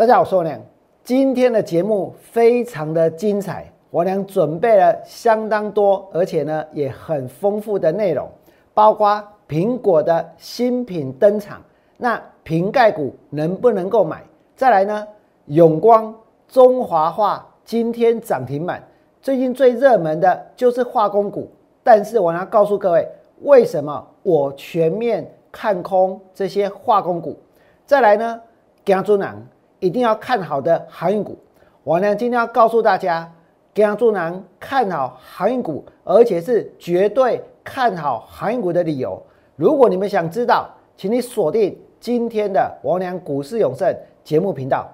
大家好，我是王良。今天的节目非常的精彩，王良准备了相当多，而且呢也很丰富的内容，包括苹果的新品登场，那瓶盖股能不能够买？再来呢，永光、中华化今天涨停板，最近最热门的就是化工股，但是我要告诉各位，为什么我全面看空这些化工股？再来呢，姜猪囊一定要看好的航运股。我呢今天要告诉大家，姜猪囊看好航运股，而且是绝对看好航运股的理由。如果你们想知道，请你锁定今天的王良股市永胜节目频道。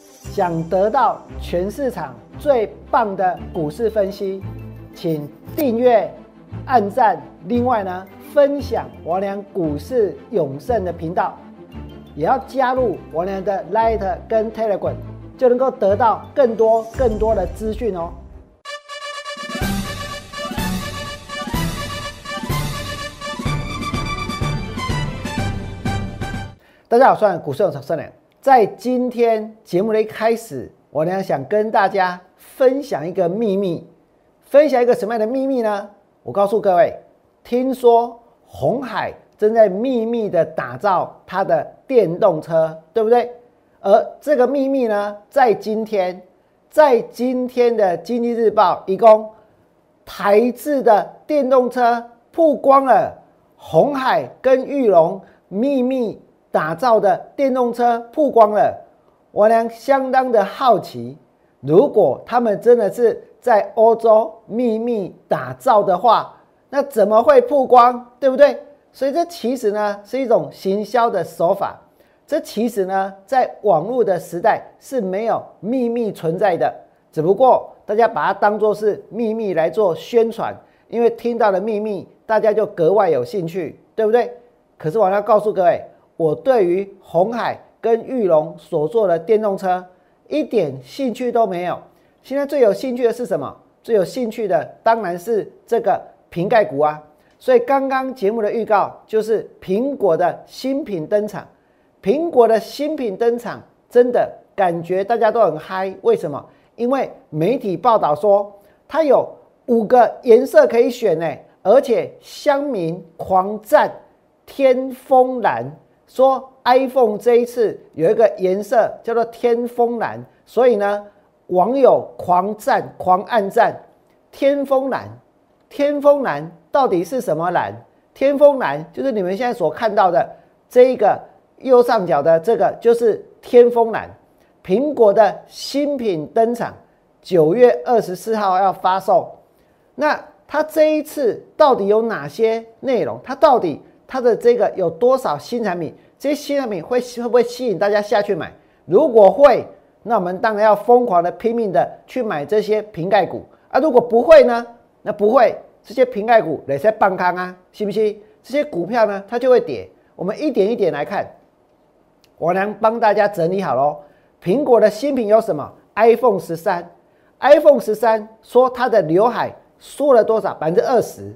想得到全市场最棒的股市分析，请订阅、按赞，另外呢分享王良股市永胜的频道。也要加入我俩的 Light 跟 Telegram，就能够得到更多更多的资讯哦。大家好，我是股市有常胜良。在今天节目的一开始，我俩想跟大家分享一个秘密，分享一个什么样的秘密呢？我告诉各位，听说红海。正在秘密的打造它的电动车，对不对？而这个秘密呢，在今天，在今天的《经济日报》一共台制的电动车曝光了，红海跟玉龙秘密打造的电动车曝光了。我俩相当的好奇，如果他们真的是在欧洲秘密打造的话，那怎么会曝光？对不对？所以这其实呢是一种行销的手法，这其实呢在网络的时代是没有秘密存在的，只不过大家把它当做是秘密来做宣传，因为听到了秘密，大家就格外有兴趣，对不对？可是我要告诉各位，我对于红海跟玉龙所做的电动车一点兴趣都没有。现在最有兴趣的是什么？最有兴趣的当然是这个瓶盖股啊。所以刚刚节目的预告就是苹果的新品登场，苹果的新品登场真的感觉大家都很嗨。为什么？因为媒体报道说它有五个颜色可以选呢，而且乡民狂赞天风蓝，说 iPhone 这一次有一个颜色叫做天风蓝，所以呢网友狂赞狂暗赞天风蓝，天风蓝。到底是什么蓝？天风蓝就是你们现在所看到的这一个右上角的这个，就是天风蓝。苹果的新品登场，九月二十四号要发售。那它这一次到底有哪些内容？它到底它的这个有多少新产品？这些新产品会会不会吸引大家下去买？如果会，那我们当然要疯狂的拼命的去买这些瓶盖股啊。如果不会呢？那不会。这些瓶盖股哪些半康啊？信不信？这些股票呢，它就会跌。我们一点一点来看，我能帮大家整理好喽。苹果的新品有什么？iPhone 十三，iPhone 十三说它的刘海缩了多少？百分之二十。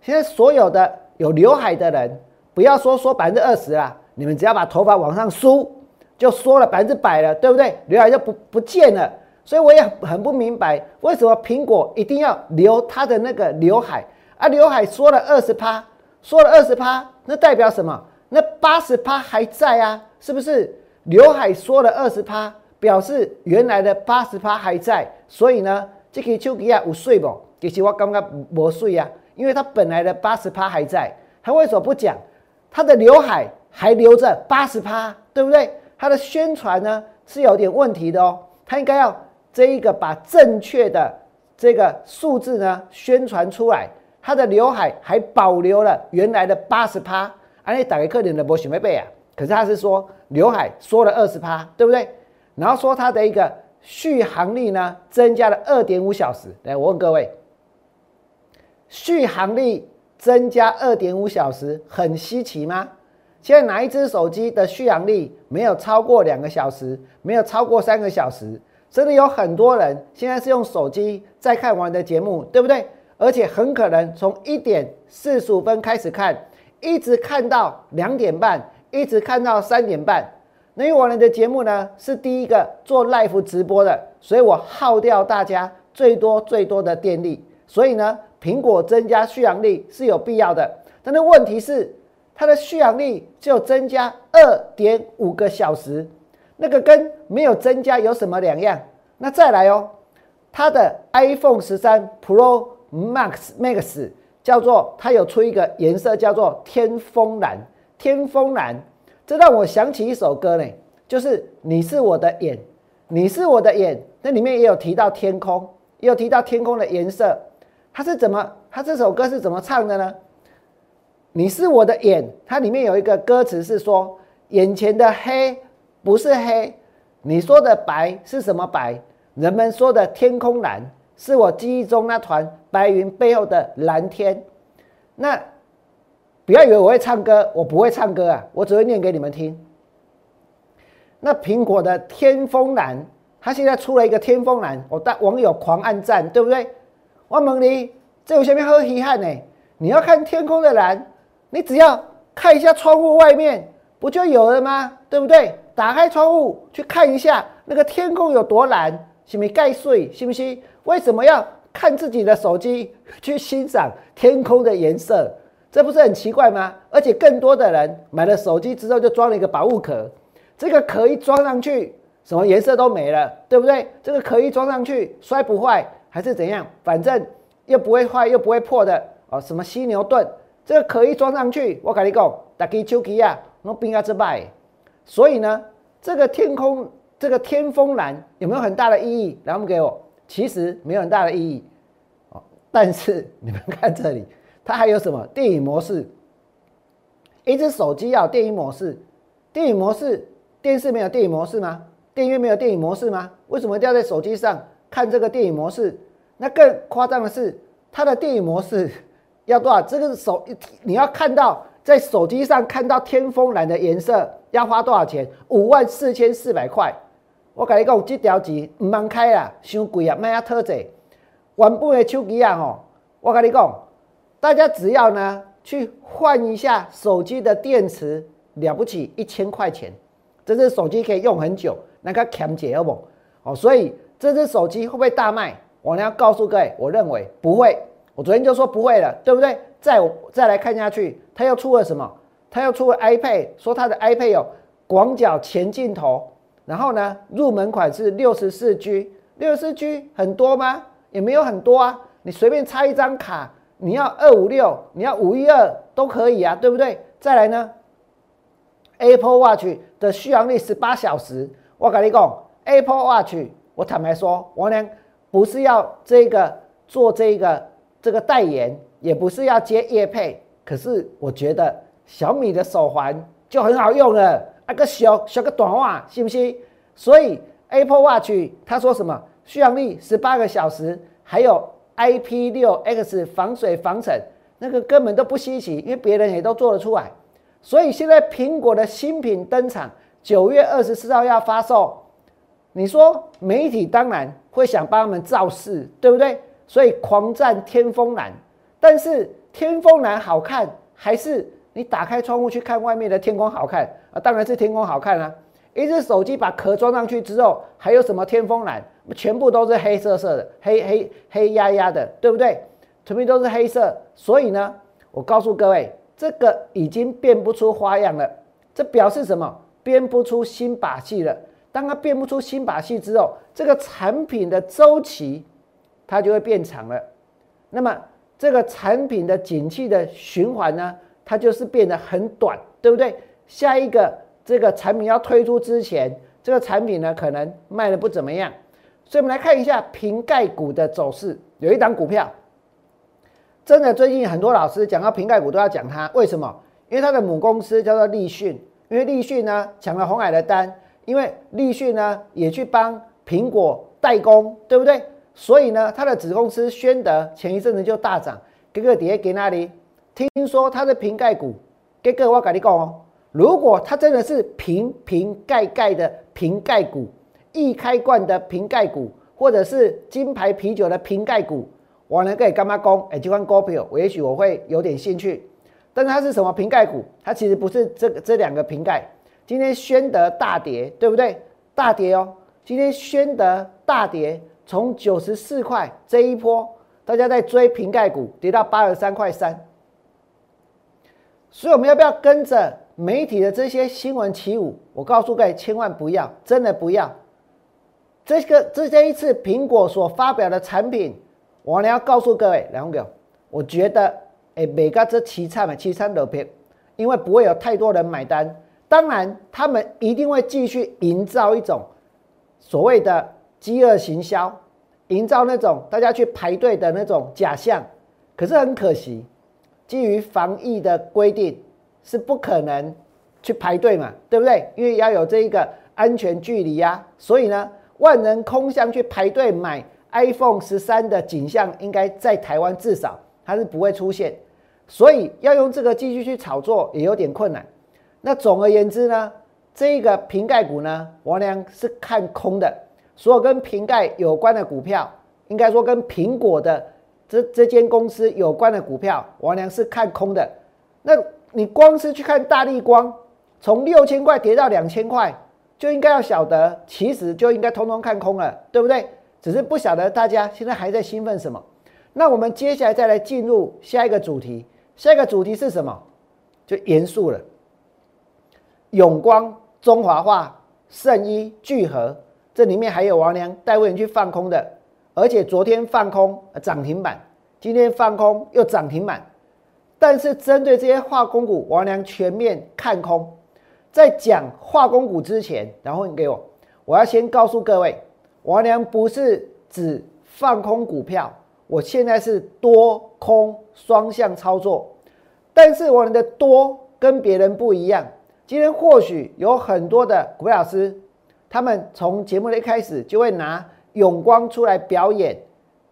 现在所有的有刘海的人，不要说说百分之二十啦，你们只要把头发往上梳，就缩了百分之百了，对不对？刘海就不不见了。所以我也很不明白，为什么苹果一定要留它的那个刘海啊？刘海缩了二十趴，缩了二十趴，那代表什么？那八十趴还在啊？是不是？刘海缩了二十趴，表示原来的八十趴还在。所以呢，这个丘吉亚有税不？其实我刚刚没税啊，因为它本来的八十趴还在。他为什么不讲？他的刘海还留着八十趴，对不对？他的宣传呢是有点问题的哦，他应该要。这一个把正确的这个数字呢宣传出来，他的刘海还保留了原来的八十趴，而且打给客人的波许没背啊，可是他是说刘海缩了二十趴，对不对？然后说他的一个续航力呢增加了二点五小时，来我问各位，续航力增加二点五小时很稀奇吗？现在哪一只手机的续航力没有超过两个小时，没有超过三个小时？真的有很多人现在是用手机在看我的节目，对不对？而且很可能从一点四十五分开始看，一直看到两点半，一直看到三点半。那因为我们的节目呢是第一个做 live 直播的，所以我耗掉大家最多最多的电力，所以呢，苹果增加续航力是有必要的。但是问题是，它的续航力就增加二点五个小时，那个跟没有增加有什么两样？那再来哦，它的 iPhone 十三 Pro Max Max 叫做它有出一个颜色叫做天风蓝，天风蓝。这让我想起一首歌呢，就是你是我的眼，你是我的眼。那里面也有提到天空，也有提到天空的颜色。它是怎么？它这首歌是怎么唱的呢？你是我的眼，它里面有一个歌词是说，眼前的黑不是黑，你说的白是什么白？人们说的天空蓝，是我记忆中那团白云背后的蓝天。那。不要以为我会唱歌，我不会唱歌啊，我只会念给你们听。那苹果的天风蓝，它现在出了一个天风蓝，我大网友狂按赞，对不对？王蒙离，这有下面很遗憾呢。你要看天空的蓝，你只要看一下窗户外面，不就有了吗？对不对？打开窗户去看一下那个天空有多蓝，是不是盖睡？是不是？为什么要看自己的手机去欣赏天空的颜色？这不是很奇怪吗？而且更多的人买了手机之后就装了一个保护壳，这个壳一装上去，什么颜色都没了，对不对？这个壳一装上去，摔不坏还是怎样？反正又不会坏又不会破的哦。什么犀牛盾，这个壳一装上去，我跟你讲，打开手机啊，那冰啊之败。所以呢，这个天空，这个天风蓝有没有很大的意义？来，我们给我，其实没有很大的意义哦。但是你们看这里。它还有什么电影模式？一只手机要电影模式，电影模式，电视没有电影模式吗？电影院没有电影模式吗？为什么要在手机上看这个电影模式？那更夸张的是，它的电影模式要多少？这个手你要看到在手机上看到天风蓝的颜色要花多少钱？五万四千四百块。我跟你讲，这条机唔蛮开啊，伤贵啊，卖啊特者。原本的手机啊吼，我跟你讲。大家只要呢去换一下手机的电池，了不起一千块钱，这只手机可以用很久，那个强解好不？哦，所以这只手机会不会大卖？我呢要告诉各位，我认为不会。我昨天就说不会了，对不对？再再来看下去，它又出了什么？他要出了 iPad，说他的 iPad 有广角前镜头，然后呢入门款是六十四 G，六十四 G 很多吗？也没有很多啊，你随便插一张卡。你要二五六，你要五一二都可以啊，对不对？再来呢，Apple Watch 的续航力十八小时。我跟你讲，Apple Watch，我坦白说，我呢不是要这个做这个这个代言，也不是要接业配，可是我觉得小米的手环就很好用了，那个小小个短袜，信不信？所以 Apple Watch 他说什么续航力十八个小时，还有。IP 六 X 防水防尘，那个根本都不稀奇，因为别人也都做得出来。所以现在苹果的新品登场，九月二十四号要发售。你说媒体当然会想帮他们造势，对不对？所以狂赞天风蓝。但是天风蓝好看，还是你打开窗户去看外面的天空好看啊？当然是天空好看啊！一只手机把壳装上去之后，还有什么天风蓝？全部都是黑色色的，黑黑黑压压的，对不对？全部都是黑色，所以呢，我告诉各位，这个已经变不出花样了。这表示什么？变不出新把戏了。当它变不出新把戏之后，这个产品的周期它就会变长了。那么这个产品的景气的循环呢，它就是变得很短，对不对？下一个这个产品要推出之前，这个产品呢可能卖的不怎么样。所以，我们来看一下瓶盖股的走势。有一档股票，真的最近很多老师讲到瓶盖股都要讲它，为什么？因为它的母公司叫做立讯，因为立讯呢抢了红海的单，因为立讯呢也去帮苹果代工，对不对？所以呢，它的子公司宣德前一阵子就大涨。哥哥底下给那里？听说它的瓶盖股，哥哥我跟你讲哦，如果它真的是瓶瓶盖盖的瓶盖股。易开罐的瓶盖股，或者是金牌啤酒的瓶盖股，我能给干妈讲，哎，这款股票，我也许我会有点兴趣。但是它是什么瓶盖股？它其实不是这这两个瓶盖，今天宣德大跌，对不对？大跌哦。今天宣德大跌，从九十四块这一波，大家在追瓶盖股，跌到八十三块三。所以我们要不要跟着媒体的这些新闻起舞？我告诉各位，千万不要，真的不要。这个这这一次苹果所发表的产品，我呢要告诉各位两个，我觉得哎，每个这七餐嘛，七餐都偏，因为不会有太多人买单。当然，他们一定会继续营造一种所谓的饥饿行销，营造那种大家去排队的那种假象。可是很可惜。基于防疫的规定，是不可能去排队嘛，对不对？因为要有这一个安全距离呀，所以呢，万人空巷去排队买 iPhone 十三的景象，应该在台湾至少它是不会出现，所以要用这个继续去炒作也有点困难。那总而言之呢，这个瓶盖股呢，王良是看空的，所有跟瓶盖有关的股票，应该说跟苹果的。这这间公司有关的股票，王良是看空的。那你光是去看大力光，从六千块跌到两千块，就应该要晓得，其实就应该通通看空了，对不对？只是不晓得大家现在还在兴奋什么。那我们接下来再来进入下一个主题，下一个主题是什么？就严肃了。永光、中华化、圣一、聚合，这里面还有王良带会员去放空的。而且昨天放空涨停板，今天放空又涨停板。但是针对这些化工股，王良全面看空。在讲化工股之前，然后你给我，我要先告诉各位，王良不是只放空股票，我现在是多空双向操作。但是我们的多跟别人不一样。今天或许有很多的股票老师，他们从节目的一开始就会拿。永光出来表演，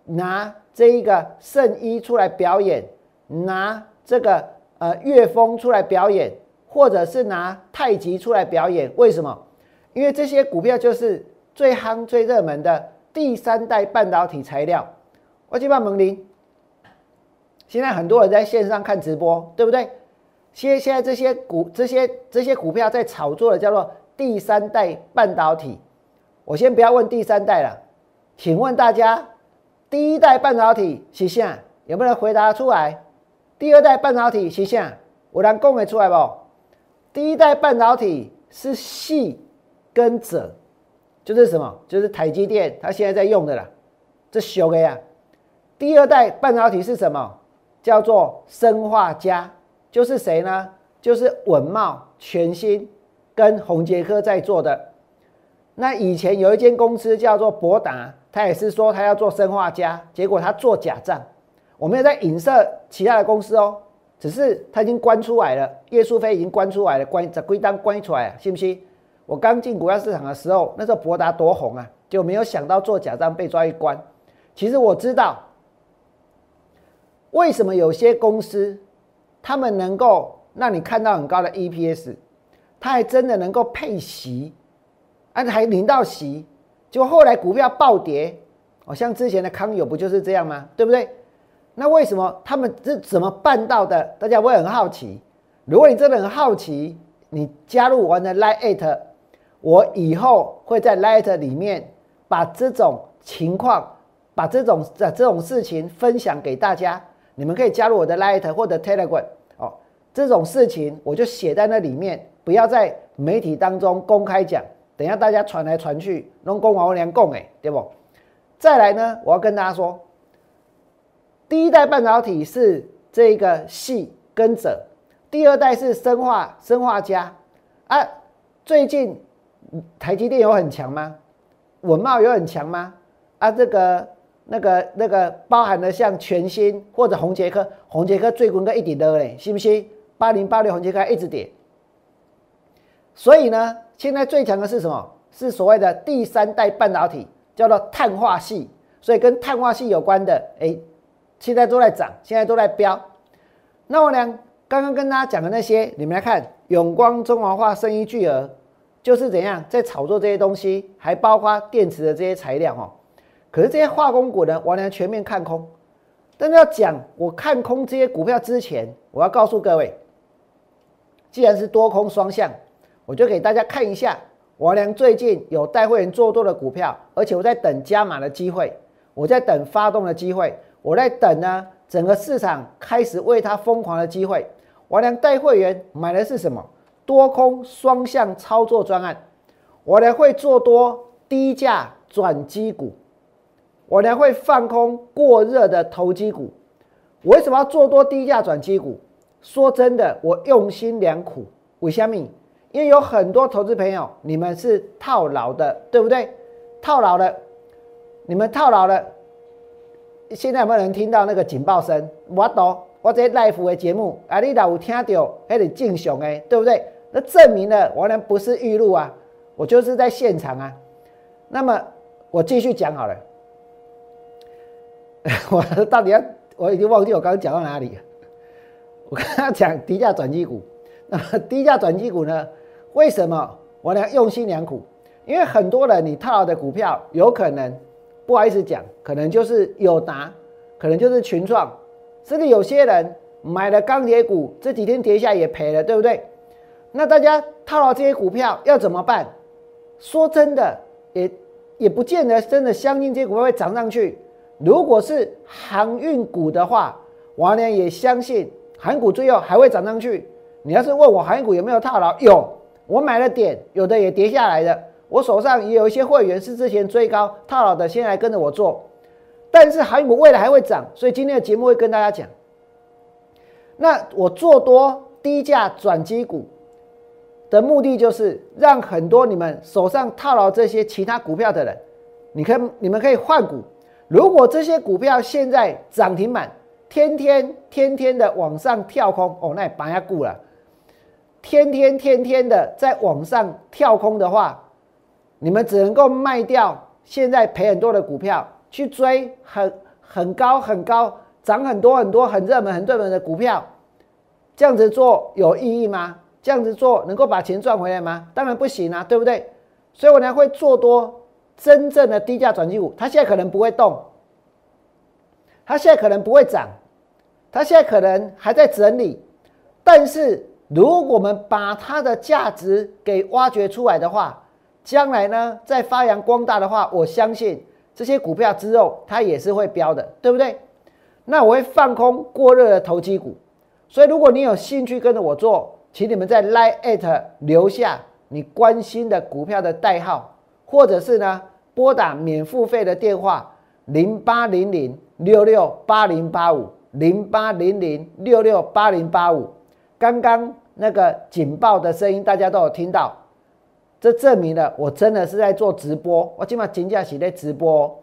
拿这一个圣衣出来表演，拿这个呃乐风出来表演，或者是拿太极出来表演。为什么？因为这些股票就是最夯、最热门的第三代半导体材料。我去问蒙林，现在很多人在线上看直播，对不对？现现在这些股、这些这些股票在炒作的叫做第三代半导体。我先不要问第三代了。请问大家，第一代半导体是啥？有没有人回答出来？第二代半导体是啥？有人讲得出来不？第一代半导体是细跟者，就是什么？就是台积电它现在在用的啦，这修的呀。第二代半导体是什么？叫做生化家，就是谁呢？就是文茂、全新跟宏杰科在做的。那以前有一间公司叫做博达。他也是说他要做生化家，结果他做假账。我没有在影射其他的公司哦，只是他已经关出来了，叶淑飞已经关出来了，关在归档关出来了，信不信？我刚进股票市场的时候，那时候博达多红啊，就没有想到做假账被抓一关。其实我知道为什么有些公司他们能够让你看到很高的 EPS，他还真的能够配息，而且还领到息。就后来股票暴跌，哦，像之前的康友不就是这样吗？对不对？那为什么他们是怎么办到的？大家会很好奇。如果你真的很好奇，你加入我的 Lite，我以后会在 Lite 里面把这种情况、把这种这这种事情分享给大家。你们可以加入我的 Lite 或者 Telegram 哦，这种事情我就写在那里面，不要在媒体当中公开讲。等下，大家传来传去，弄公王良供哎，对不？再来呢，我要跟大家说，第一代半导体是这个系跟者，第二代是生化生化家啊。最近台积电有很强吗？文茂有很强吗？啊，这个那个那个包含了像全新或者红杰科，红杰科最近个一点的嘞，信不信？八零八六红杰科一直跌，所以呢？现在最强的是什么？是所谓的第三代半导体，叫做碳化系。所以跟碳化系有关的，哎，现在都在涨，现在都在飙。那我俩刚刚跟大家讲的那些，你们来看，永光、中华化、生意巨额，就是怎样在炒作这些东西，还包括电池的这些材料哦。可是这些化工股呢，我俩全面看空。但是要讲我看空这些股票之前，我要告诉各位，既然是多空双向。我就给大家看一下，王良最近有带会员做多的股票，而且我在等加码的机会，我在等发动的机会，我在等呢整个市场开始为它疯狂的机会。王良带会员买的是什么？多空双向操作专案。我良会做多低价转机股，我良会放空过热的投机股。我为什么要做多低价转机股？说真的，我用心良苦。为什么？因为有很多投资朋友，你们是套牢的，对不对？套牢了，你们套牢了。现在有没有人听到那个警报声？我懂，我这 live 的节目，啊，你老有听到，还得敬雄哎，对不对？那证明了我呢不是预录啊，我就是在现场啊。那么我继续讲好了，我到底要？我已经忘记我刚刚讲到哪里了。我刚刚讲低价转机股，那 低价转机股呢？为什么我俩用心良苦？因为很多人你套牢的股票，有可能不好意思讲，可能就是友达，可能就是群创，甚至有些人买了钢铁股，这几天跌下也赔了，对不对？那大家套牢这些股票要怎么办？说真的，也也不见得真的相信这些股票会涨上去。如果是航运股的话，王良也相信航股最后还会涨上去。你要是问我航股有没有套牢，有，我买了点，有的也跌下来的。我手上也有一些会员是之前追高套牢的，现在跟着我做。但是航股未来还会涨，所以今天的节目会跟大家讲。那我做多低价转机股的目的，就是让很多你们手上套牢这些其他股票的人，你看你们可以换股。如果这些股票现在涨停板，天天天天的往上跳空，哦，那也白下股了。天天天天的在网上跳空的话，你们只能够卖掉现在赔很多的股票，去追很很高很高、涨很多很多、很热门很热门的股票。这样子做有意义吗？这样子做能够把钱赚回来吗？当然不行啊，对不对？所以我呢会做多。真正的低价转机股，它现在可能不会动，它现在可能不会涨，它现在可能还在整理。但是，如果我们把它的价值给挖掘出来的话，将来呢再发扬光大的话，我相信这些股票之后它也是会飙的，对不对？那我会放空过热的投机股。所以，如果你有兴趣跟着我做，请你们在 Line at 留下你关心的股票的代号。或者是呢，拨打免付费的电话零八零零六六八零八五零八零零六六八零八五。刚刚那个警报的声音，大家都有听到，这证明了我真的是在做直播。我今晚金价起在直播。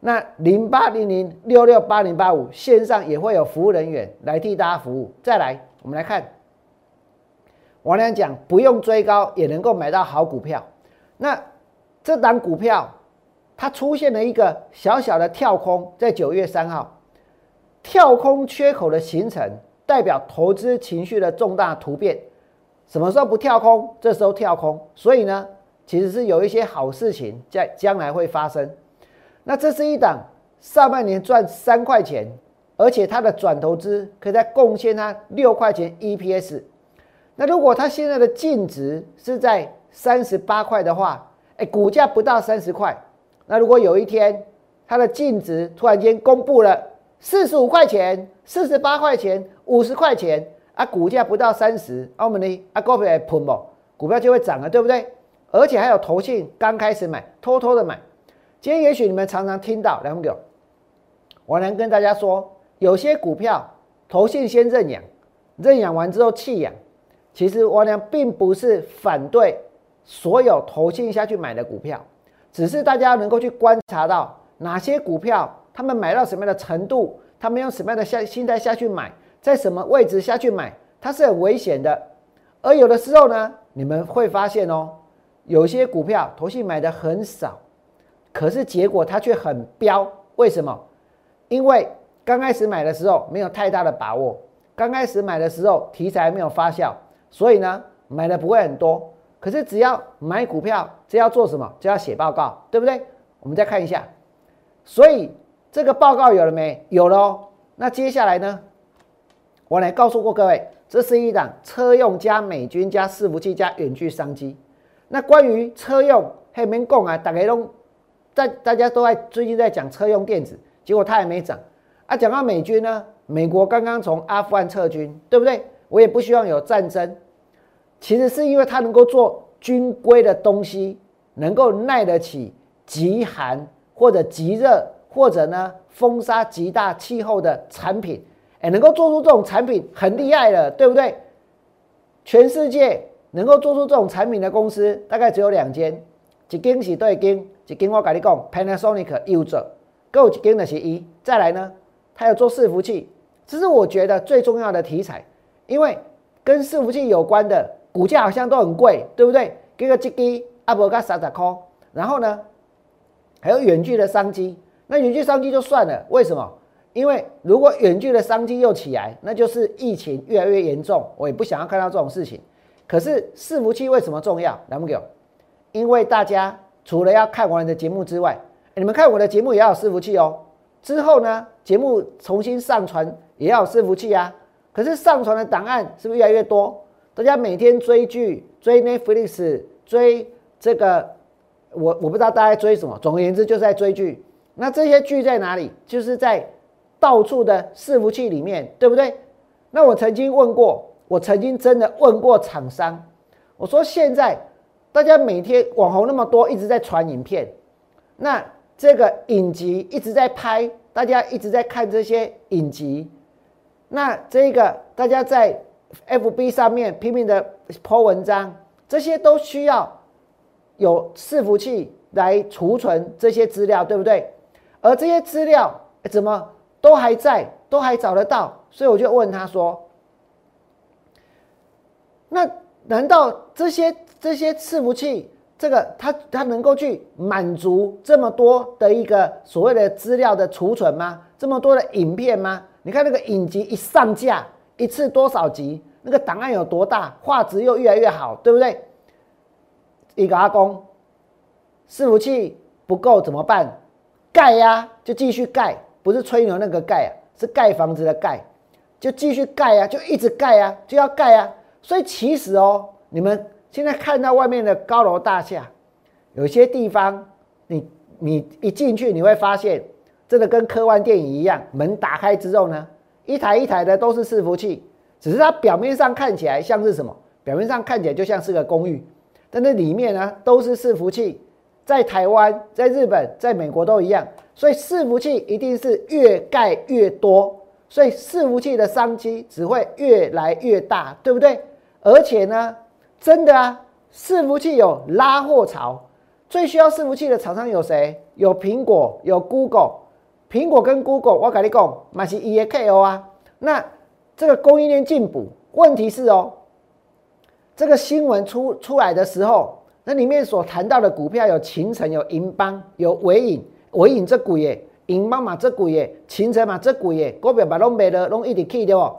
那零八零零六六八零八五线上也会有服务人员来替大家服务。再来，我们来看，王良讲不用追高也能够买到好股票。那这档股票，它出现了一个小小的跳空，在九月三号，跳空缺口的形成，代表投资情绪的重大突变。什么时候不跳空？这时候跳空。所以呢，其实是有一些好事情在将来会发生。那这是一档上半年赚三块钱，而且它的转投资可以再贡献它六块钱 EPS。那如果它现在的净值是在三十八块的话，哎，股价不到三十块，那如果有一天它的净值突然间公布了四十五块钱、四十八块钱、五十块钱啊，股价不到三十，澳门的啊股票喷不？股票就会涨了，对不对？而且还有投信刚开始买，偷偷的买。今天也许你们常常听到两个，我能跟大家说，有些股票投信先认养，认养完之后弃养，其实我娘并不是反对。所有投信下去买的股票，只是大家能够去观察到哪些股票，他们买到什么样的程度，他们用什么样的下心态下去买，在什么位置下去买，它是很危险的。而有的时候呢，你们会发现哦，有些股票投信买的很少，可是结果它却很飙。为什么？因为刚开始买的时候没有太大的把握，刚开始买的时候题材没有发酵，所以呢，买的不会很多。可是只要买股票，只要做什么，就要写报告，对不对？我们再看一下，所以这个报告有了没有了？那接下来呢？我来告诉过各位，这是一档车用加美军加伺服器加远距商机。那关于车用，还没讲啊，大家都在大家都在最近在讲车用电子，结果它还没涨啊。讲到美军呢，美国刚刚从阿富汗撤军，对不对？我也不希望有战争。其实是因为它能够做军规的东西，能够耐得起极寒或者极热或者呢风沙极大气候的产品，哎，能够做出这种产品很厉害了，对不对？全世界能够做出这种产品的公司大概只有两间，一间是对间，一间我跟你讲，Panasonic 有做，够一间的是一。再来呢，它有做伺服器，这是我觉得最重要的题材，因为跟伺服器有关的。股价好像都很贵，对不对？给个基基阿伯加三十块，然后呢，还有远距的商机。那远距商机就算了，为什么？因为如果远距的商机又起来，那就是疫情越来越严重。我也不想要看到这种事情。可是伺服器为什么重要？来不给？因为大家除了要看我的节目之外，你们看我的节目也要有伺服器哦。之后呢，节目重新上传也要有伺服器啊。可是上传的档案是不是越来越多？大家每天追剧、追 Netflix、追这个，我我不知道大家追什么。总而言之，就是在追剧。那这些剧在哪里？就是在到处的伺服器里面，对不对？那我曾经问过，我曾经真的问过厂商，我说现在大家每天网红那么多，一直在传影片，那这个影集一直在拍，大家一直在看这些影集，那这个大家在。F B 上面拼命的抛文章，这些都需要有伺服器来储存这些资料，对不对？而这些资料怎么都还在，都还找得到，所以我就问他说：“那难道这些这些伺服器，这个它它能够去满足这么多的一个所谓的资料的储存吗？这么多的影片吗？你看那个影集一上架。”一次多少集？那个档案有多大？画质又越来越好，对不对？一个阿公，伺服器不够怎么办？盖呀，就继续盖，不是吹牛那个盖啊，是盖房子的盖，就继续盖呀，就一直盖呀，就要盖呀。所以其实哦，你们现在看到外面的高楼大厦，有些地方你你一进去你会发现，真的跟科幻电影一样，门打开之后呢？一台一台的都是伺服器，只是它表面上看起来像是什么？表面上看起来就像是个公寓，但那里面呢都是伺服器。在台湾、在日本、在美国都一样，所以伺服器一定是越盖越多，所以伺服器的商机只会越来越大，对不对？而且呢，真的啊，伺服器有拉货潮，最需要伺服器的厂商有谁？有苹果，有 Google。苹果跟 Google，我跟你讲，买是 E A K O 啊。那这个供应链进补，问题是哦，这个新闻出出来的时候，那里面所谈到的股票有秦城、有银邦、有伟影、伟影这股耶，银邦嘛这股耶，秦城嘛这股耶，股票把拢没了，拢一直 K 掉哦。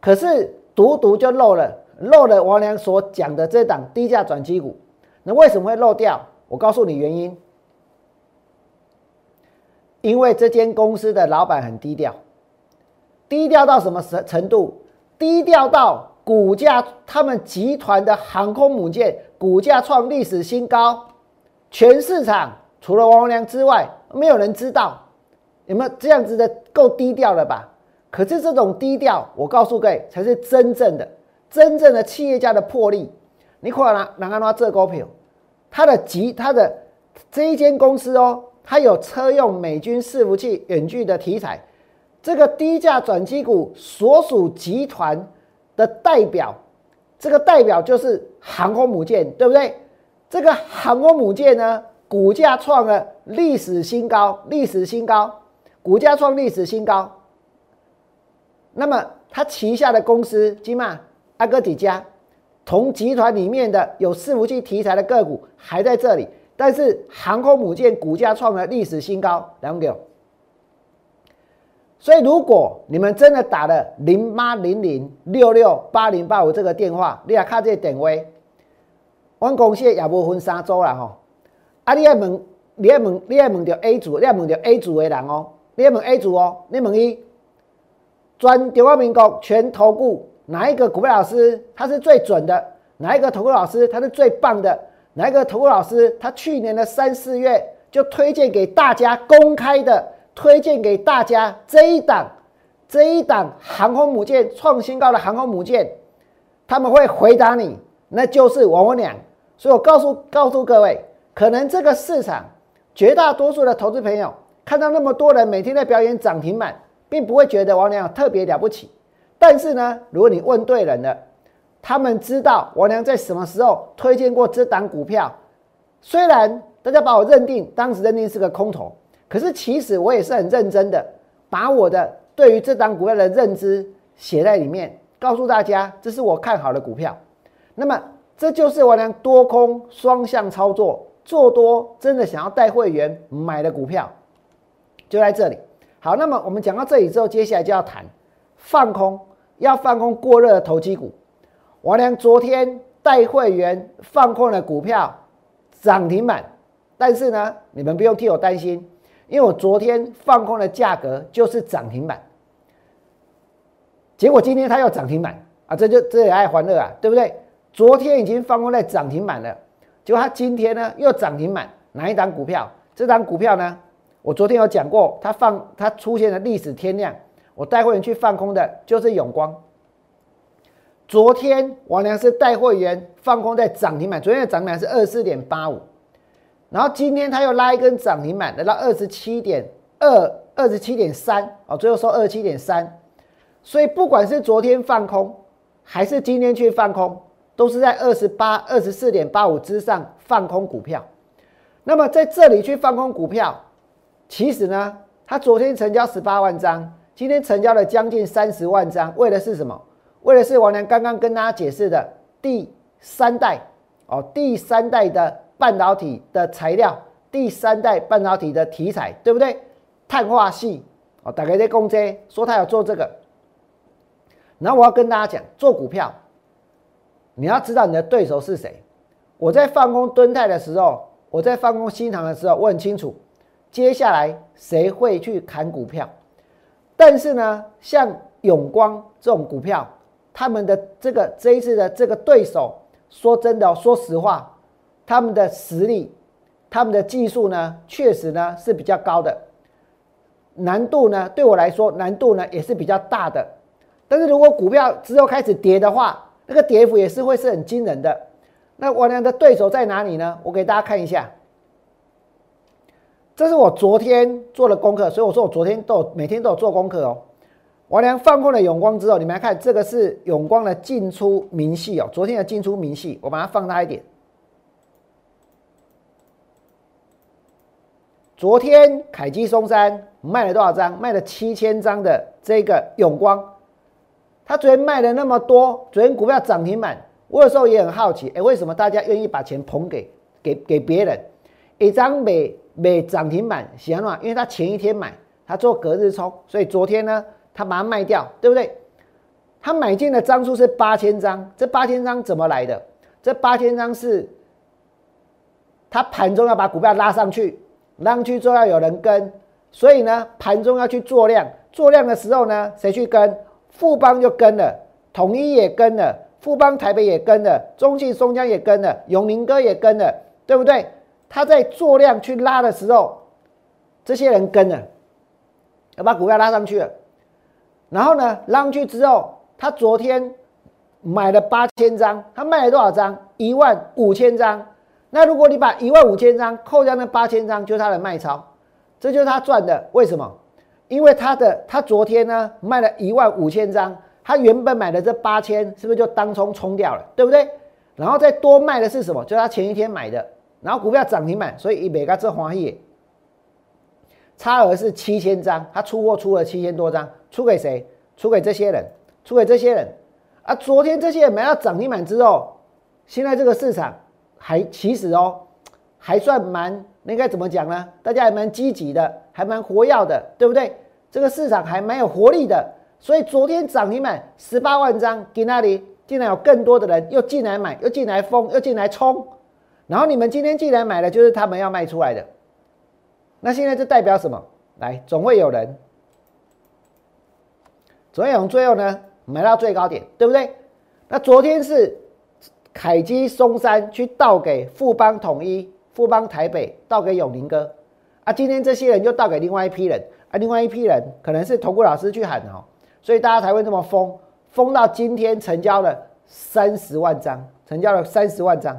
可是独独就漏了，漏了王良所讲的这档低价转机股。那为什么会漏掉？我告诉你原因。因为这间公司的老板很低调，低调到什么程程度？低调到股价，他们集团的航空母舰股价创历史新高，全市场除了王良之外，没有人知道。有没有这样子的够低调了吧？可是这种低调，我告诉各位，才是真正的、真正的企业家的魄力。你看哪哪个拿这股票，它的集它的这一间公司哦。它有车用美军伺服器远距的题材，这个低价转机股所属集团的代表，这个代表就是航空母舰，对不对？这个航空母舰呢，股价创了历史新高，历史新高，股价创历史新高。那么它旗下的公司金马阿哥几家，同集团里面的有伺服器题材的个股还在这里。但是航空母舰股价创了历史新高，两个。所以如果你们真的打了零八零零六六八零八五这个电话，你来看这个点位，我公司也无分三组啦吼。啊，你要问，你要问，你要问到 A 组，你要问到 A 组的人哦，你要问 A 组哦，你问伊，专中华民国全投顾哪一个股票老师他是最准的？哪一个投顾老师他是最棒的？哪一个投顾老师他去年的三四月就推荐给大家公开的，推荐给大家这一档这一档航空母舰创新高的航空母舰，他们会回答你，那就是我们俩。所以我告诉告诉各位，可能这个市场绝大多数的投资朋友看到那么多人每天在表演涨停板，并不会觉得王良特别了不起。但是呢，如果你问对人了，他们知道王良在什么时候推荐过这档股票。虽然大家把我认定当时认定是个空头，可是其实我也是很认真的，把我的对于这档股票的认知写在里面，告诉大家这是我看好的股票。那么。这就是我俩多空双向操作，做多真的想要带会员买的股票，就在这里。好，那么我们讲到这里之后，接下来就要谈放空，要放空过热的投机股。我俩昨天带会员放空的股票涨停板，但是呢，你们不用替我担心，因为我昨天放空的价格就是涨停板，结果今天它又涨停板啊，这就这也爱欢乐啊，对不对？昨天已经放空在涨停板了，结果它今天呢又涨停板，哪一档股票？这档股票呢？我昨天有讲过，它放它出现了历史天量，我带会员去放空的就是永光。昨天王良是带会员放空在涨停板，昨天的涨停板是二四点八五，然后今天他又拉一根涨停板，来到二十七点二、二十七点三，哦，最后收二十七点三。所以不管是昨天放空，还是今天去放空。都是在二十八、二十四点八五之上放空股票，那么在这里去放空股票，其实呢，它昨天成交十八万张，今天成交了将近三十万张，为的是什么？为的是王良刚刚跟大家解释的第三代哦，第三代的半导体的材料，第三代半导体的题材，对不对？碳化系哦，大概在公这说他要做这个，然后我要跟大家讲，做股票。你要知道你的对手是谁。我在放空蹲泰的时候，我在放空新塘的时候，我很清楚接下来谁会去砍股票。但是呢，像永光这种股票，他们的这个这一次的这个对手，说真的，说实话，他们的实力、他们的技术呢，确实呢是比较高的，难度呢对我来说难度呢也是比较大的。但是如果股票之后开始跌的话，那个跌幅也是会是很惊人的。那王良的对手在哪里呢？我给大家看一下，这是我昨天做的功课，所以我说我昨天都有每天都有做功课哦。王良放空了永光之后，你们来看这个是永光的进出明细哦。昨天的进出明细，我把它放大一点。昨天凯基松山卖了多少张？卖了七千张的这个永光。他昨天卖了那么多，昨天股票涨停板，我有时候也很好奇，哎，为什么大家愿意把钱捧给给给别人？一张每每涨停板，行了，因为他前一天买，他做隔日冲，所以昨天呢，他把它卖掉，对不对？他买进的张数是八千张，这八千张怎么来的？这八千张是他盘中要把股票拉上去，拉上去之后要有人跟，所以呢，盘中要去做量，做量的时候呢，谁去跟？富邦就跟了，统一也跟了，富邦台北也跟了，中信松江也跟了，永宁哥也跟了，对不对？他在做量去拉的时候，这些人跟了，要把股票拉上去了。然后呢，拉上去之后，他昨天买了八千张，他卖了多少张？一万五千张。那如果你把一万五千张扣掉那八千张，就是他的卖超，这就是他赚的。为什么？因为他的他昨天呢卖了一万五千张，他原本买的这八千是不是就当冲冲掉了，对不对？然后再多卖的是什么？就是他前一天买的，然后股票涨停板，所以一百个这黄页差额是七千张，他出货出了七千多张，出给谁？出给这些人，出给这些人。啊，昨天这些人买到涨停板之后，现在这个市场还其实哦还算蛮。那该怎么讲呢？大家还蛮积极的，还蛮活跃的，对不对？这个市场还蛮有活力的，所以昨天涨停板十八万张，给那里竟然有更多的人又进来买，又进来疯，又进来冲。然后你们今天进来买的，就是他们要卖出来的。那现在这代表什么？来，总会有人，总会有最后呢，买到最高点，对不对？那昨天是凯基松山去倒给富邦统一、富邦台北，倒给永宁哥啊。今天这些人又倒给另外一批人啊，另外一批人可能是投顾老师去喊哦，所以大家才会这么疯，疯到今天成交了三十万张，成交了三十万张。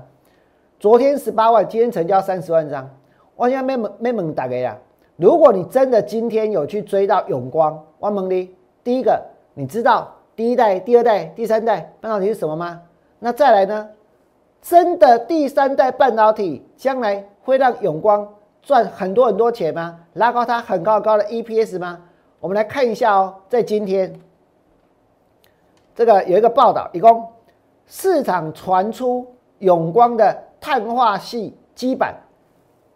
昨天十八万，今天成交三十万张。我现在没猛没猛打给呀。如果你真的今天有去追到永光，万蒙的，第一个你知道第一代、第二代、第三代半导体是什么吗？那再来呢？真的第三代半导体将来会让永光赚很多很多钱吗？拉高它很高很高的 EPS 吗？我们来看一下哦，在今天这个有一个报道，一共市场传出永光的。碳化系基板，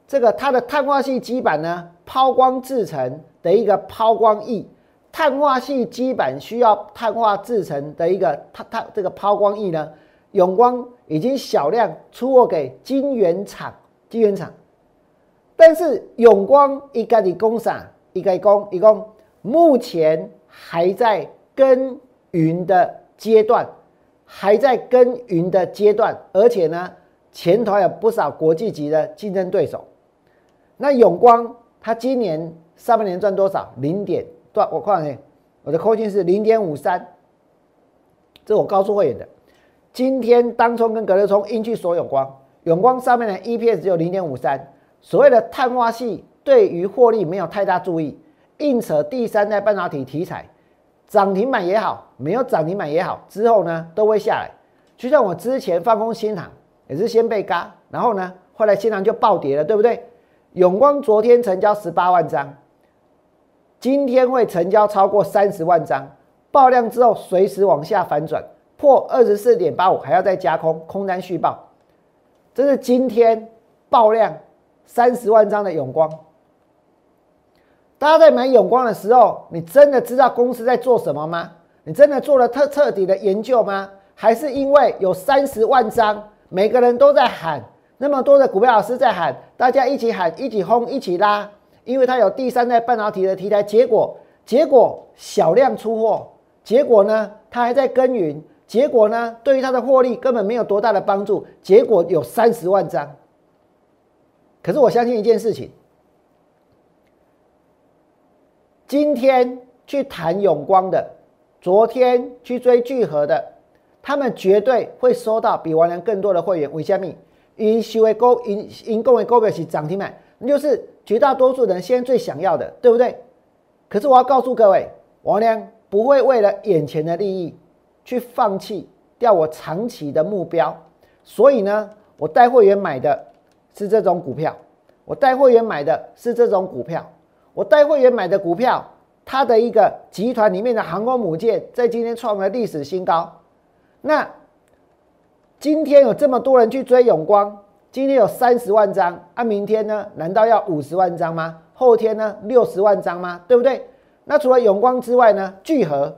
这个它的碳化系基板呢，抛光制成的一个抛光液，碳化系基板需要碳化制成的一个它它这个抛光液呢，永光已经小量出货给晶圆厂，晶圆厂，但是永光一个的工厂，一个工一共目前还在耕耘的阶段，还在耕耘的阶段，而且呢。前头有不少国际级的竞争对手。那永光，它今年上半年赚多少？零点赚，我看看，我的扣讯是零点五三。这我告诉会员的。今天当冲跟隔日冲硬去锁永光，永光上面的 EPS 只有零点五三。所谓的碳化系对于获利没有太大注意，硬扯第三代半导体题材，涨停板也好，没有涨停板也好，之后呢都会下来。就像我之前放空新塘。也是先被嘎，然后呢，后来新塘就暴跌了，对不对？永光昨天成交十八万张，今天会成交超过三十万张，爆量之后随时往下反转，破二十四点八五还要再加空，空单续报。这是今天爆量三十万张的永光。大家在买永光的时候，你真的知道公司在做什么吗？你真的做了特彻底的研究吗？还是因为有三十万张？每个人都在喊，那么多的股票老师在喊，大家一起喊，一起轰，一起拉，因为它有第三代半导体的题材。结果，结果小量出货，结果呢，它还在耕耘，结果呢，对于他的获利根本没有多大的帮助。结果有三十万张。可是我相信一件事情，今天去谈永光的，昨天去追聚合的。他们绝对会收到比王良更多的会员。为什么？因收的高，因因购的高表是涨停板，那就是绝大多数人先最想要的，对不对？可是我要告诉各位，王良不会为了眼前的利益去放弃掉我长期的目标。所以呢，我带会员买的是这种股票，我带会员买的是这种股票，我带会员买的股票，它的一个集团里面的航空母舰在今天创了历史新高。那今天有这么多人去追永光，今天有三十万张，啊，明天呢？难道要五十万张吗？后天呢？六十万张吗？对不对？那除了永光之外呢？聚合，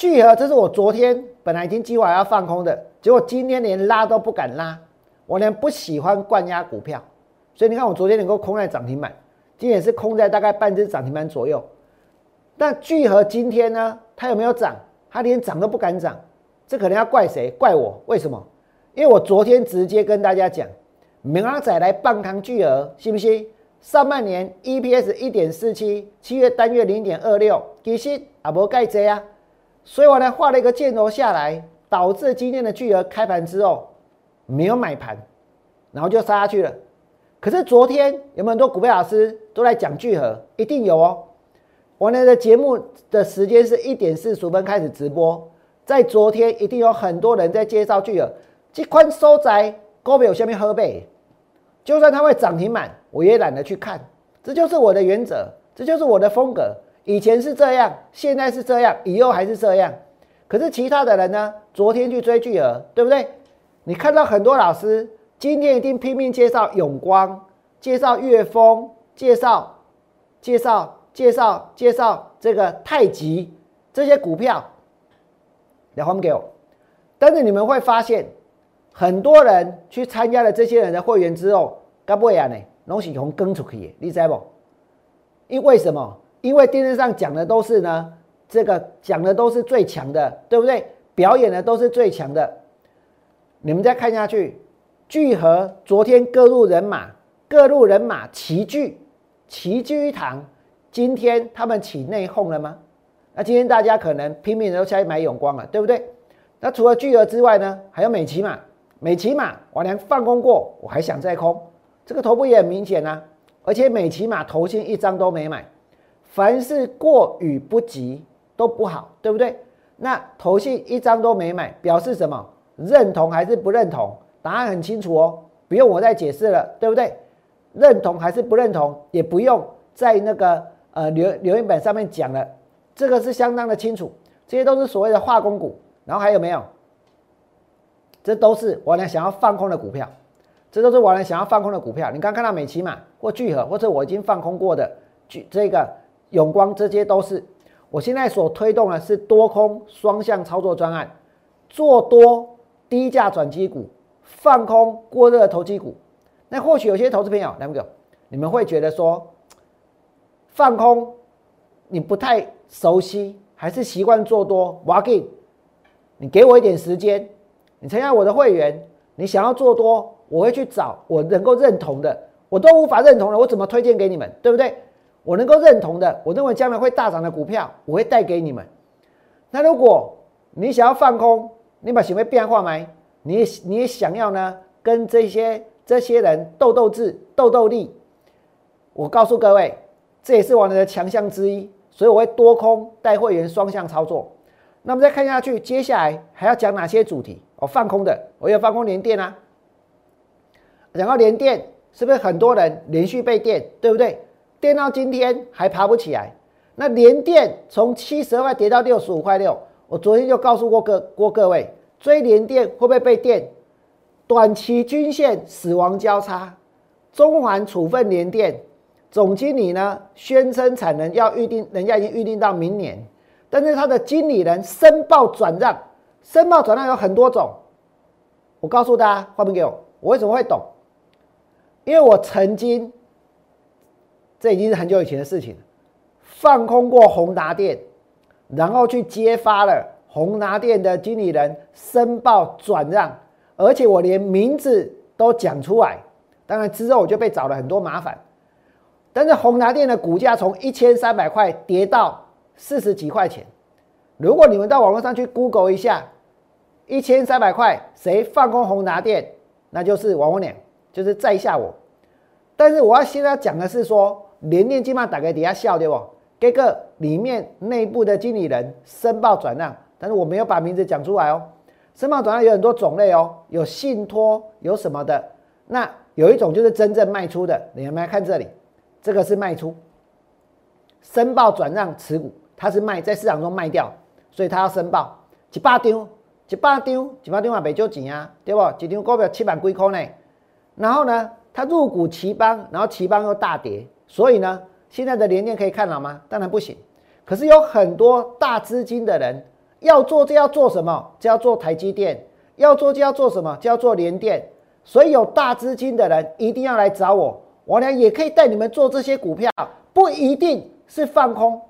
聚合，这是我昨天本来已经计划要放空的，结果今天连拉都不敢拉，我连不喜欢灌压股票，所以你看我昨天能够空在涨停板，今天也是空在大概半只涨停板左右。但聚合今天呢？它有没有涨？它连涨都不敢涨，这可能要怪谁？怪我？为什么？因为我昨天直接跟大家讲，明仔来半康巨额，信不信？上半年 EPS 一点四七，七月单月零点二六，其实啊无盖这啊，所以我呢画了一个箭头下来，导致今天的巨额开盘之后没有买盘，然后就杀下去了。可是昨天有没有很多股票老师都来讲聚合？一定有哦。我呢的节目的时间是一点四十分开始直播，在昨天一定有很多人在介绍巨额，这款收窄高比下面喝背，就算它会涨停板，我也懒得去看，这就是我的原则，这就是我的风格。以前是这样，现在是这样，以后还是这样。可是其他的人呢？昨天去追巨额，对不对？你看到很多老师今天一定拼命介绍永光，介绍岳峰，介绍介绍。介绍介绍这个太极这些股票，来还给我。但是你们会发现，很多人去参加了这些人的会员之后，该不会啊呢？东西从跟出去，你知不？因为什么？因为电视上讲的都是呢，这个讲的都是最强的，对不对？表演的都是最强的。你们再看下去，聚合昨天各路人马，各路人马齐聚，齐聚一堂。今天他们起内讧了吗？那今天大家可能拼命的都下去买永光了，对不对？那除了巨额之外呢，还有美骑马，美骑马我连放空过，我还想再空，这个头部也很明显啊。而且美骑马头先一张都没买，凡是过与不及都不好，对不对？那头信一张都没买，表示什么？认同还是不认同？答案很清楚哦，不用我再解释了，对不对？认同还是不认同，也不用在那个呃留留言板上面讲了，这个是相当的清楚。这些都是所谓的化工股，然后还有没有？这都是我呢想要放空的股票，这都是我呢想要放空的股票。你刚看到美琪嘛，或聚合，或者我已经放空过的聚这个永光，这些都是我现在所推动的是多空双向操作专案，做多。低价转机股放空过热投机股，那或许有些投资朋友，两个你们会觉得说放空你不太熟悉，还是习惯做多。我给，你给我一点时间，你参加我的会员，你想要做多，我会去找我能够认同的，我都无法认同的，我怎么推荐给你们？对不对？我能够认同的，我认为将来会大涨的股票，我会带给你们。那如果你想要放空，你把行为变化吗？你你也想要呢？跟这些这些人斗斗智、斗斗力。我告诉各位，这也是我的强项之一，所以我会多空带会员双向操作。那么再看下去，接下来还要讲哪些主题？哦，放空的，我有放空连电啊。讲到连电，是不是很多人连续被电，对不对？跌到今天还爬不起来。那连电从七十块跌到六十五块六。我昨天就告诉过各过各位，追连电会不会被电？短期均线死亡交叉，中环处分连电，总经理呢宣称产能要预定，人家已经预定到明年，但是他的经理人申报转让，申报转让有很多种。我告诉大家，画面给我，我为什么会懂？因为我曾经，这已经是很久以前的事情了，放空过宏达电。然后去揭发了宏达电的经理人申报转让，而且我连名字都讲出来。当然之后我就被找了很多麻烦。但是宏达电的股价从一千三百块跌到四十几块钱。如果你们到网络上去 Google 一下，一千三百块谁放空宏达电，那就是王文脸，就是在下我。但是我要现在讲的是说，连电基本上打给底下笑对不？这个里面内部的经理人申报转让，但是我没有把名字讲出来哦。申报转让有很多种类哦，有信托，有什么的。那有一种就是真正卖出的，你们来看这里，这个是卖出，申报转让持股，它是卖在市场中卖掉，所以它要申报一百张，一百张，一百张也，没就钱啊，对不？一张股票七万几块呢。然后呢，它入股奇邦，然后奇邦又大跌，所以呢。现在的连电可以看好吗？当然不行。可是有很多大资金的人要做，就要做什么？就要做台积电。要做就要做什么？就要做连电。所以有大资金的人一定要来找我，我呢也可以带你们做这些股票，不一定是放空。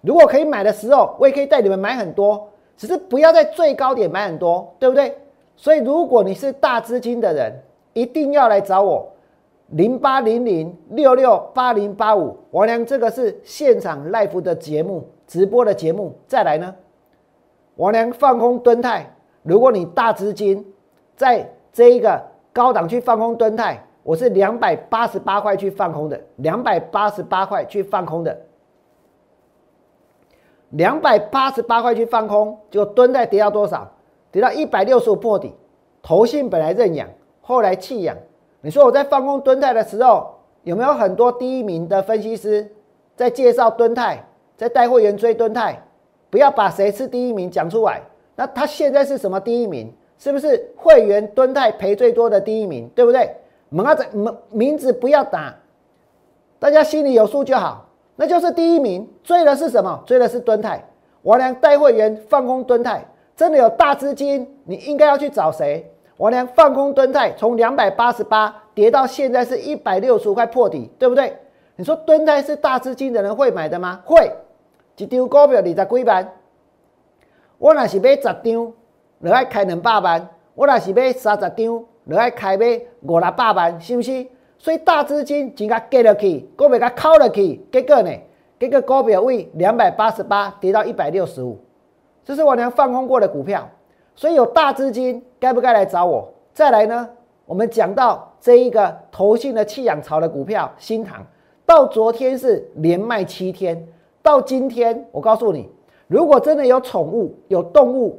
如果可以买的时候，我也可以带你们买很多，只是不要在最高点买很多，对不对？所以如果你是大资金的人，一定要来找我。零八零零六六八零八五，王良这个是现场 live 的节目，直播的节目。再来呢，王良放空蹲态，如果你大资金在这一个高档去放空蹲态，我是两百八十八块去放空的，两百八十八块去放空的，两百八十八块去放空，就蹲在跌到多少？跌到一百六十五破底，投信本来认养，后来弃养。你说我在放空蹲泰的时候，有没有很多第一名的分析师在介绍蹲泰，在带会员追蹲泰？不要把谁是第一名讲出来。那他现在是什么第一名？是不是会员蹲泰赔最多的第一名？对不对？名字名名字不要打，大家心里有数就好。那就是第一名，追的是什么？追的是蹲泰。我俩带会员放空蹲泰，真的有大资金，你应该要去找谁？我连放空蹲泰，从两百八十八跌到现在是一百六十五块破底，对不对？你说蹲泰是大资金的人会买的吗？会，一张股票二十几万，我若是买十张，你要开两百万；我若是买三十张，你要开买五六百万，是不是？所以大资金真甲加落去，股票甲扣落去，结果呢？结果股票为两百八十八跌到一百六十五，这是我娘放空过的股票，所以有大资金该不该来找我？再来呢？我们讲到这一个投信的弃养潮的股票新塘，到昨天是连卖七天，到今天我告诉你，如果真的有宠物有动物，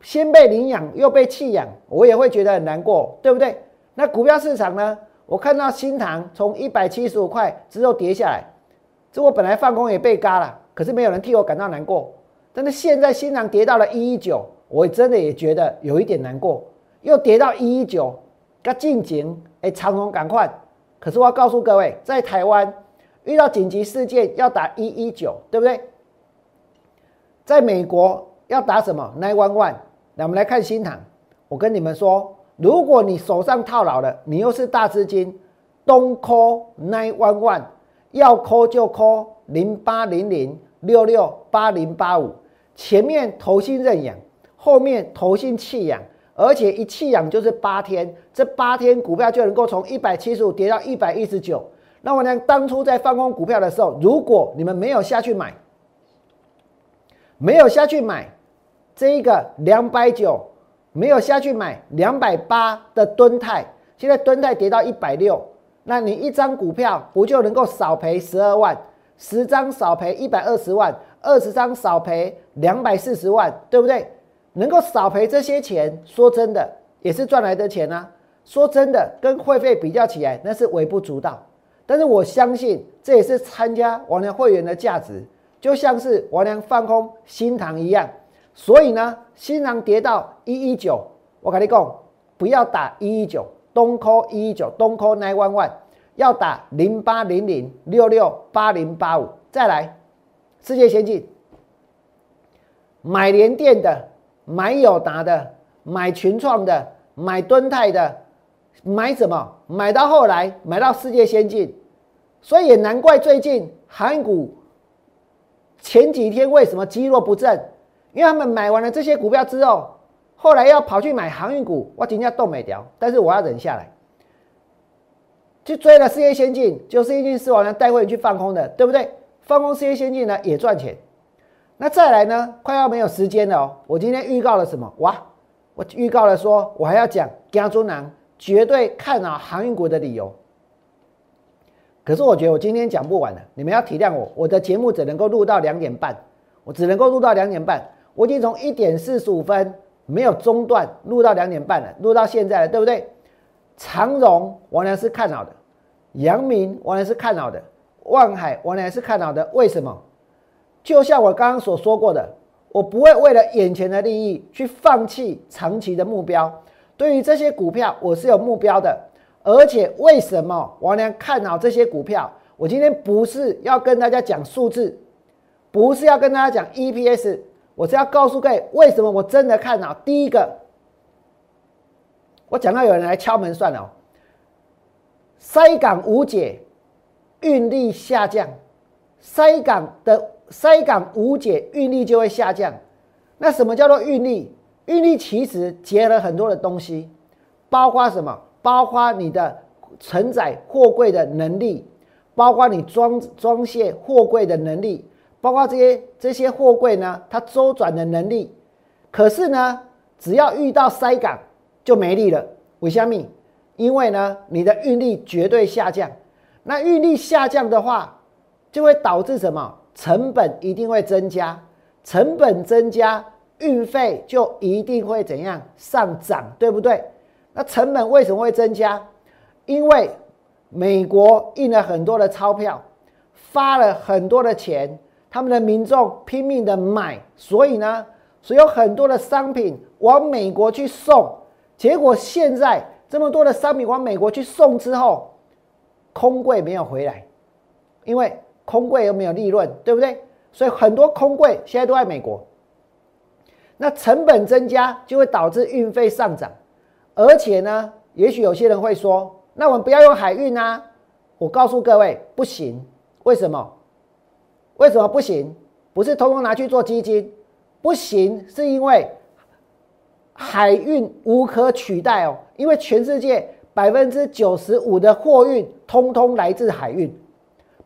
先被领养又被弃养，我也会觉得很难过，对不对？那股票市场呢？我看到新塘从一百七十五块之后跌下来。这我本来放空也被嘎了，可是没有人替我感到难过。但是现在新塘跌到了一一九，我真的也觉得有一点难过。又跌到一一九，该进警哎，长虹赶快！可是我要告诉各位，在台湾遇到紧急事件要打一一九，对不对？在美国要打什么 nine one one？那我们来看新塘。我跟你们说，如果你手上套牢了，你又是大资金，don't call nine one one。要 call 就 call 零八零零六六八零八五，前面投信认养，后面投信弃养，而且一弃养就是八天，这八天股票就能够从一百七十五跌到一百一十九。那我呢，当初在放空股票的时候，如果你们没有下去买，没有下去买这一个两百九，没有下去买两百八的吨泰，现在吨泰跌到一百六。那你一张股票不就能够少赔十二万？十张少赔一百二十万，二十张少赔两百四十万，对不对？能够少赔这些钱，说真的也是赚来的钱啊。说真的，跟会费比较起来，那是微不足道。但是我相信这也是参加王良会员的价值，就像是王良放空新塘一样。所以呢，新塘跌到一一九，我跟你讲，不要打一一九。东 call 一一九，东 call nine one one，要打零八零零六六八零八五，再来，世界先进，买联电的，买友达的，买群创的，买敦泰的，买什么？买到后来买到世界先进，所以也难怪最近韩股前几天为什么积弱不振，因为他们买完了这些股票之后。后来要跑去买航运股，我今天动没掉，但是我要忍下来，去追了世界先进，就是一定是我呢带会员去放空的，对不对？放空世界先进呢也赚钱。那再来呢，快要没有时间了哦。我今天预告了什么？哇，我预告了说，我还要讲加中南绝对看好航运股的理由。可是我觉得我今天讲不完了，你们要体谅我，我的节目只能够录到两点半，我只能够录到两点半，我已经从一点四十五分。没有中断，录到两点半了，录到现在了，对不对？长荣我呢是看好的，阳明我呢是看好的，万海我呢是看好的。为什么？就像我刚刚所说过的，我不会为了眼前的利益去放弃长期的目标。对于这些股票，我是有目标的。而且为什么我呢看好这些股票？我今天不是要跟大家讲数字，不是要跟大家讲 EPS。我是要告诉各位，为什么我真的看好。第一个，我讲到有人来敲门算了，塞港无解，运力下降，塞港的塞港无解，运力就会下降。那什么叫做运力？运力其实结了很多的东西，包括什么？包括你的承载货柜的能力，包括你装装卸货柜的能力。包括这些这些货柜呢，它周转的能力，可是呢，只要遇到塞港就没力了。为什么？因为呢，你的运力绝对下降。那运力下降的话，就会导致什么？成本一定会增加。成本增加，运费就一定会怎样上涨，对不对？那成本为什么会增加？因为美国印了很多的钞票，发了很多的钱。他们的民众拼命的买，所以呢，所以有很多的商品往美国去送，结果现在这么多的商品往美国去送之后，空柜没有回来，因为空柜又没有利润，对不对？所以很多空柜现在都在美国，那成本增加就会导致运费上涨，而且呢，也许有些人会说，那我们不要用海运啊？我告诉各位，不行，为什么？为什么不行？不是通通拿去做基金，不行，是因为海运无可取代哦，因为全世界百分之九十五的货运通通来自海运，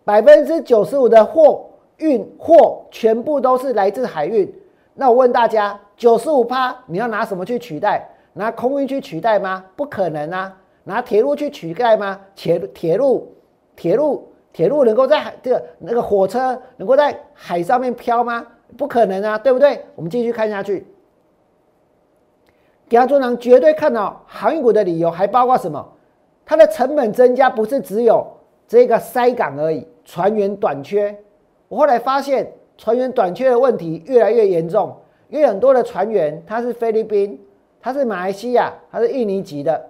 百分之九十五的货运货全部都是来自海运。那我问大家，九十五趴你要拿什么去取代？拿空运去取代吗？不可能啊！拿铁路去取代吗？铁铁路铁路铁路能够在海这个那个火车能够在海上面飘吗？不可能啊，对不对？我们继续看下去。亚洲人绝对看到航运股的理由，还包括什么？它的成本增加不是只有这个塞港而已，船员短缺。我后来发现。船员短缺的问题越来越严重，因为很多的船员他是菲律宾，他是马来西亚，他是印尼籍的，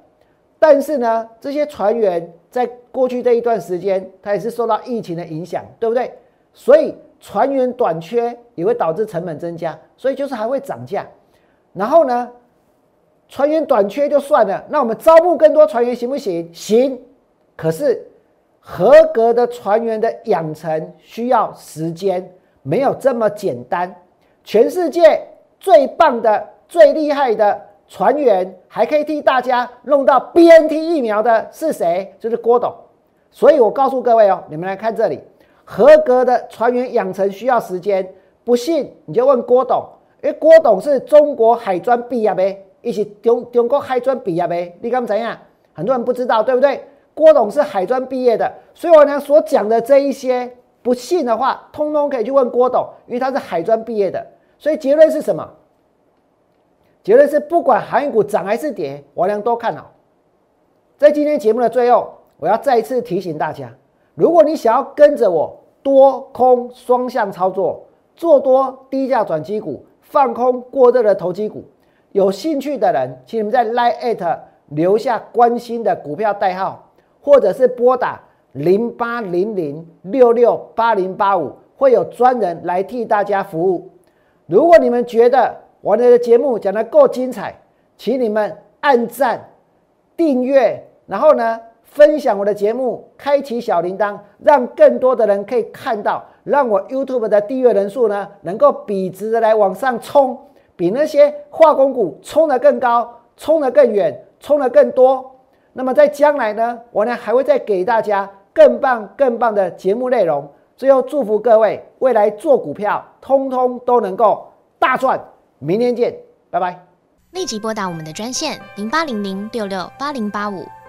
但是呢，这些船员在过去这一段时间，他也是受到疫情的影响，对不对？所以船员短缺也会导致成本增加，所以就是还会涨价。然后呢，船员短缺就算了，那我们招募更多船员行不行？行，可是合格的船员的养成需要时间。没有这么简单。全世界最棒的、最厉害的船员，还可以替大家弄到 BNT 疫苗的是谁？就是郭董。所以我告诉各位哦，你们来看这里，合格的船员养成需要时间。不信你就问郭董，因为郭董是中国海专毕业的，一起中中国海专毕业的。你敢怎样？很多人不知道，对不对？郭董是海专毕业的，所以我呢所讲的这一些。不信的话，通通可以去问郭董，因为他是海专毕业的。所以结论是什么？结论是不管航运股涨还是跌，王良都看好。在今天节目的最后，我要再一次提醒大家：如果你想要跟着我多空双向操作，做多低价转机股，放空过热的投机股，有兴趣的人，请你们在 Line 留下关心的股票代号，或者是拨打。零八零零六六八零八五会有专人来替大家服务。如果你们觉得我的节目讲的够精彩，请你们按赞、订阅，然后呢分享我的节目，开启小铃铛，让更多的人可以看到，让我 YouTube 的订阅人数呢能够笔直的来往上冲，比那些化工股冲得更高、冲得更远、冲得更多。那么在将来呢，我呢还会再给大家。更棒、更棒的节目内容。最后祝福各位未来做股票，通通都能够大赚。明天见，拜拜。立即拨打我们的专线零八零零六六八零八五